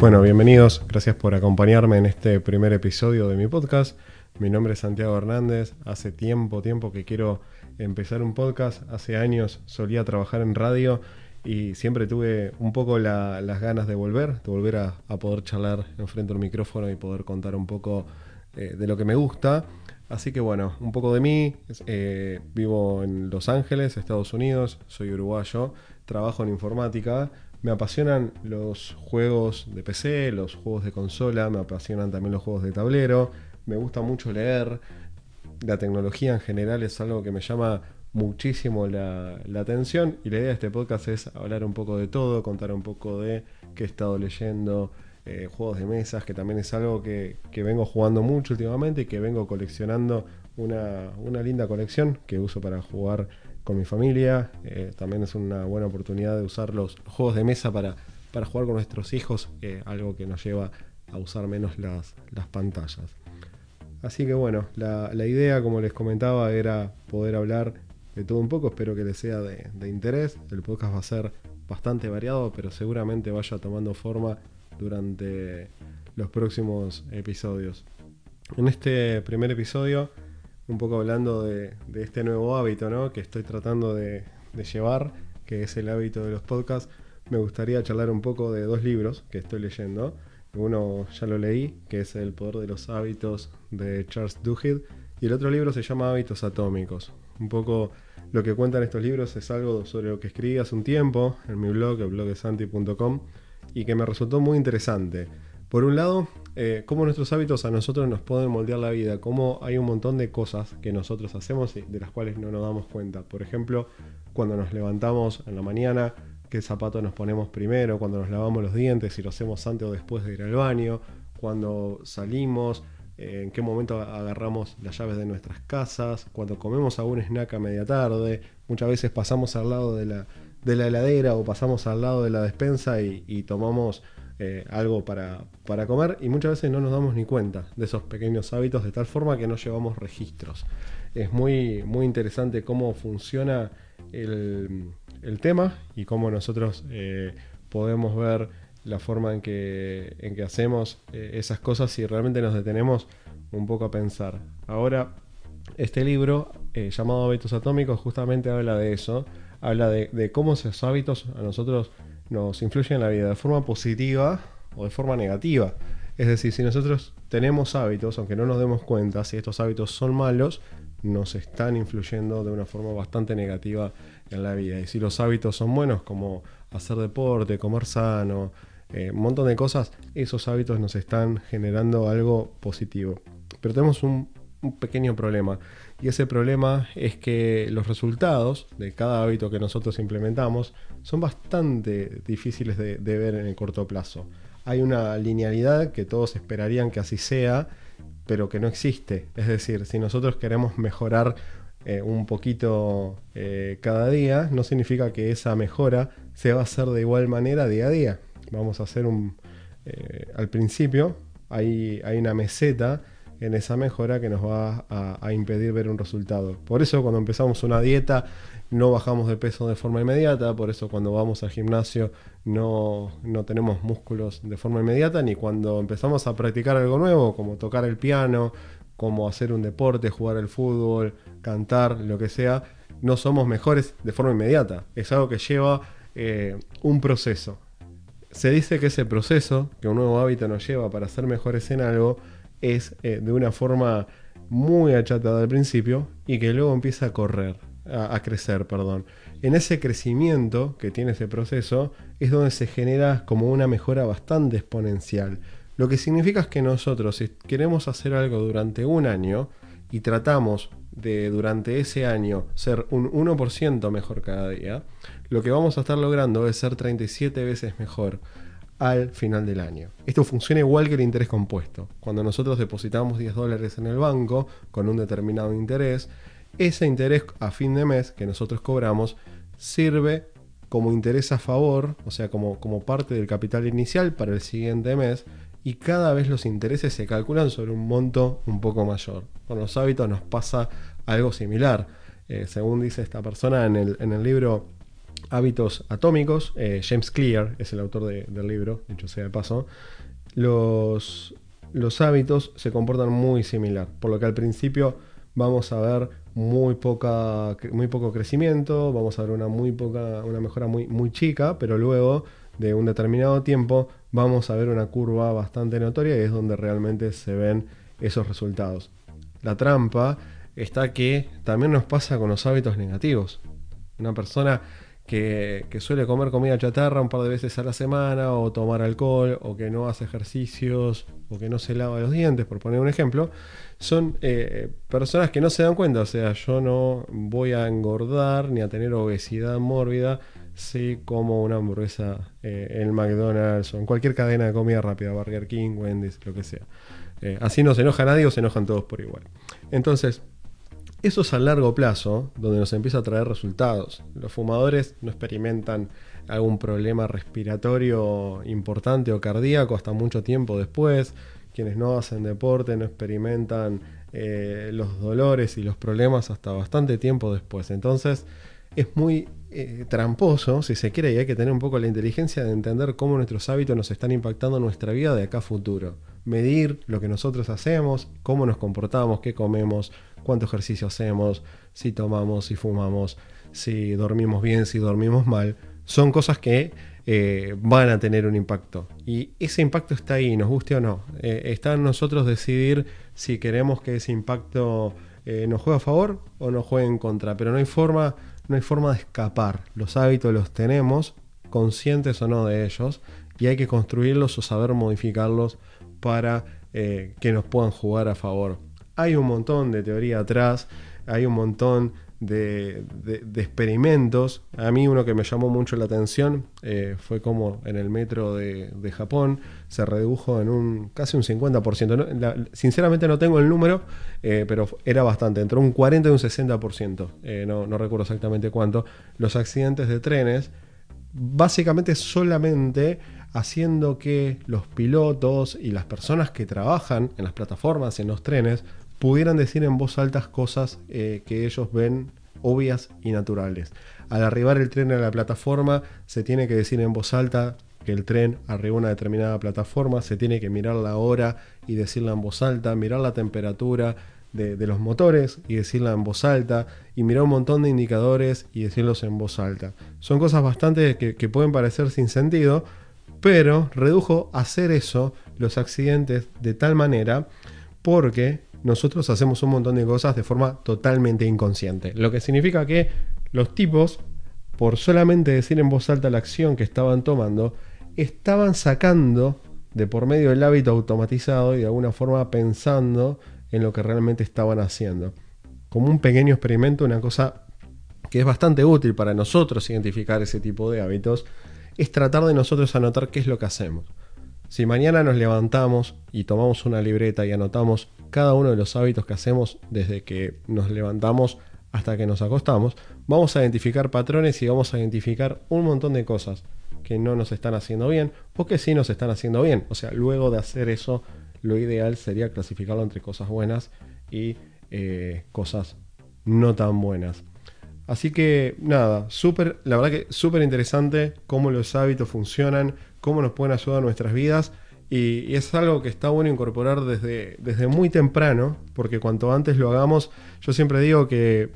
Bueno, bienvenidos, gracias por acompañarme en este primer episodio de mi podcast. Mi nombre es Santiago Hernández, hace tiempo, tiempo que quiero empezar un podcast, hace años solía trabajar en radio y siempre tuve un poco las ganas de volver, de volver a, poder charlar enfrente del micrófono y poder contar un poco eh, de lo que me gusta. Así que bueno, un poco de mí, eh, vivo en Los Ángeles, Estados Unidos, soy uruguayo, trabajo en informática, me apasionan los juegos de PC, los juegos de consola, me apasionan también los juegos de tablero, me gusta mucho leer, la tecnología en general es algo que me llama muchísimo la, atención y la idea de este podcast es hablar un poco de todo, contar un poco de qué he estado leyendo, eh, juegos de mesas, que también es algo que, vengo jugando mucho últimamente y que vengo coleccionando una, linda colección que uso para jugar con mi familia. Eh, también es una buena oportunidad de usar los juegos de mesa para, para jugar con nuestros hijos, algo que nos lleva a usar menos las, las pantallas. Así que bueno, la, la, idea, como les comentaba, era poder hablar de todo un poco. Espero que les sea de, interés. El podcast va a ser bastante variado, pero seguramente vaya tomando forma durante los próximos episodios. En este primer episodio, un poco hablando de, este nuevo hábito ¿no? que estoy tratando de, llevar, que es el hábito de los podcasts, me gustaría charlar un poco de dos libros que estoy leyendo. Uno ya lo leí, que es El poder de los hábitos de Charles Duhigg, y el otro libro se llama Hábitos Atómicos. Un poco lo que cuentan estos libros es algo sobre lo que escribí hace un tiempo en mi blog, el blog de santi.com, y que me resultó muy interesante. Por un lado, eh, cómo nuestros hábitos a nosotros nos pueden moldear la vida, cómo hay un montón de cosas que nosotros hacemos y de las cuales no nos damos cuenta. Por ejemplo, cuando nos levantamos en la mañana, qué zapato nos ponemos primero, cuando nos lavamos los dientes, si lo hacemos antes o después de ir al baño, cuando salimos, eh, en qué momento agarramos las llaves de nuestras casas, cuando comemos algún snack a media tarde, muchas veces pasamos al lado de la, de la heladera o pasamos al lado de la despensa y, tomamos eh, algo para, para, comer y muchas veces no nos damos ni cuenta de esos pequeños hábitos de tal forma que no llevamos registros. Es muy, muy interesante cómo funciona el, el tema y cómo nosotros eh, podemos ver la forma en que, en que hacemos eh, esas cosas si realmente nos detenemos un poco a pensar. Ahora, este libro llamado Hábitos Atómicos justamente habla de eso, habla de, cómo esos hábitos a nosotros nos influyen en la vida de forma positiva o de forma negativa. Es decir, si nosotros tenemos hábitos, aunque no nos demos cuenta, si estos hábitos son malos, nos están influyendo de una forma bastante negativa en la vida. Y si los hábitos son buenos, como hacer deporte, comer sano, eh, un montón de cosas, esos hábitos nos están generando algo positivo. Pero tenemos un, pequeño problema. Y ese problema es que los resultados de cada hábito que nosotros implementamos son bastante difíciles de, de ver en el corto plazo. Hay una linealidad que todos esperarían que así sea, pero que no existe. Es decir, si nosotros queremos mejorar eh, un poquito eh, cada día, no significa que esa mejora se va a hacer de igual manera día a día. Vamos a hacer un... Eh, al principio hay, hay una meseta en esa mejora que nos va a, impedir ver un resultado. Por eso cuando empezamos una dieta no bajamos de peso de forma inmediata, por eso cuando vamos al gimnasio no, no, tenemos músculos de forma inmediata, ni cuando empezamos a practicar algo nuevo, como tocar el piano, como hacer un deporte, jugar al fútbol, cantar, lo que sea, no somos mejores de forma inmediata. Es algo que lleva eh, un proceso. Se dice que ese proceso que un nuevo hábito nos lleva para ser mejores en algo es eh, de una forma muy achatada al principio y que luego empieza a correr, a, a, crecer, perdón. En ese crecimiento que tiene ese proceso es donde se genera como una mejora bastante exponencial. Lo que significa es que nosotros, si queremos hacer algo durante un año y tratamos de durante ese año ser un 1% mejor cada día, lo que vamos a estar logrando es ser 37 veces mejor al final del año. Esto funciona igual que el interés compuesto. Cuando nosotros depositamos 10 dólares en el banco con un determinado interés, ese interés a fin de mes que nosotros cobramos sirve como interés a favor, o sea, como, como parte del capital inicial para el siguiente mes, y cada vez los intereses se calculan sobre un monto un poco mayor. Con los hábitos nos pasa algo similar. Eh, según dice esta persona en el, en el libro Hábitos Atómicos. Eh, James Clear es el autor del libro, dicho sea de paso. Los, los hábitos se comportan muy similar, por lo que al principio vamos a ver muy, poca, muy poco crecimiento, vamos a ver una, muy poca, una mejora muy, muy chica, pero luego de un determinado tiempo vamos a ver una curva bastante notoria y es donde realmente se ven esos resultados. La trampa está que también nos pasa con los hábitos negativos. Una persona que, suele comer comida chatarra un par de veces a la semana, o tomar alcohol, o que no hace ejercicios, o que no se lava los dientes, por poner un ejemplo, son eh, personas que no se dan cuenta. O sea, yo no voy a engordar ni a tener obesidad mórbida si como una hamburguesa eh, en McDonald's o en cualquier cadena de comida rápida, Burger King, Wendy's, lo que sea. Eh, así no se enoja nadie o se enojan todos por igual. Entonces, eso es a largo plazo donde nos empieza a traer resultados. Los fumadores no experimentan algún problema respiratorio importante o cardíaco hasta mucho tiempo después. Quienes no hacen deporte no experimentan eh, los dolores y los problemas hasta bastante tiempo después. Entonces es muy eh, tramposo, si se quiere, y hay que tener un poco la inteligencia de entender cómo nuestros hábitos nos están impactando nuestra vida de acá a futuro. Medir lo que nosotros hacemos, cómo nos comportamos, qué comemos, cuánto ejercicio hacemos, si tomamos, si fumamos, si dormimos bien, si dormimos mal. Son cosas que eh, van a tener un impacto. Y ese impacto está ahí, nos guste o no. Eh, está en nosotros decidir si queremos que ese impacto nos juegue a favor o nos juegue en contra. Pero no hay forma no hay forma de escapar. Los hábitos los tenemos, conscientes o no de ellos, y hay que construirlos o saber modificarlos para eh, que nos puedan jugar a favor. Hay un montón de teoría atrás, hay un montón de, experimentos. A mí uno que me llamó mucho la atención eh, fue como en el metro de, Japón se redujo en un casi un 50%. sinceramente no tengo el número, eh, pero era bastante, entre un 40 y un 60%, eh, no, no recuerdo exactamente cuánto, los accidentes de trenes, básicamente solamente haciendo que los pilotos y las personas que trabajan en las plataformas, en los trenes, pudieran decir en voz alta cosas eh, que ellos ven obvias y naturales. Al arribar el tren a la plataforma, se tiene que decir en voz alta que el tren arriba una determinada plataforma, se tiene que mirar la hora y decirla en voz alta, mirar la temperatura de, los motores y decirla en voz alta, y mirar un montón de indicadores y decirlos en voz alta. Son cosas bastante que, que pueden parecer sin sentido, pero redujo hacer eso los accidentes de tal manera porque nosotros hacemos un montón de cosas de forma totalmente inconsciente. Lo que significa que los tipos, por solamente decir en voz alta la acción que estaban tomando, estaban sacando de por medio del hábito automatizado y de alguna forma pensando en lo que realmente estaban haciendo. Como un pequeño experimento, una cosa que es bastante útil para nosotros identificar ese tipo de hábitos, es tratar de nosotros anotar qué es lo que hacemos. Si mañana nos levantamos y tomamos una libreta y anotamos cada uno de los hábitos que hacemos desde que nos levantamos hasta que nos acostamos, vamos a identificar patrones y vamos a identificar un montón de cosas que no nos están haciendo bien o que sí nos están haciendo bien. O sea, luego de hacer eso, lo ideal sería clasificarlo entre cosas buenas y eh, cosas no tan buenas. Así que nada, súper, la verdad que súper interesante cómo los hábitos funcionan, cómo nos pueden ayudar nuestras vidas. Y, es algo que está bueno incorporar desde, desde muy temprano, porque cuanto antes lo hagamos, yo siempre digo que,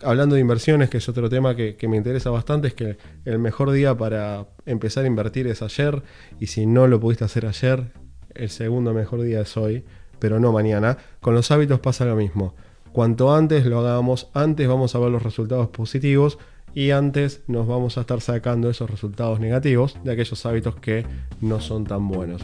hablando de inversiones, que es otro tema que, me interesa bastante, es que el mejor día para empezar a invertir es ayer, y si no lo pudiste hacer ayer, el segundo mejor día es hoy, pero no mañana. Con los hábitos pasa lo mismo. Cuanto antes lo hagamos, antes vamos a ver los resultados positivos y antes nos vamos a estar sacando esos resultados negativos de aquellos hábitos que no son tan buenos.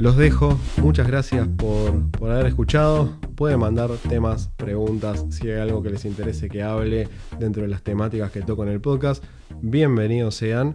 Los dejo, muchas gracias por, haber escuchado. Pueden mandar temas, preguntas, si hay algo que les interese que hable dentro de las temáticas que toco en el podcast. Bienvenidos sean.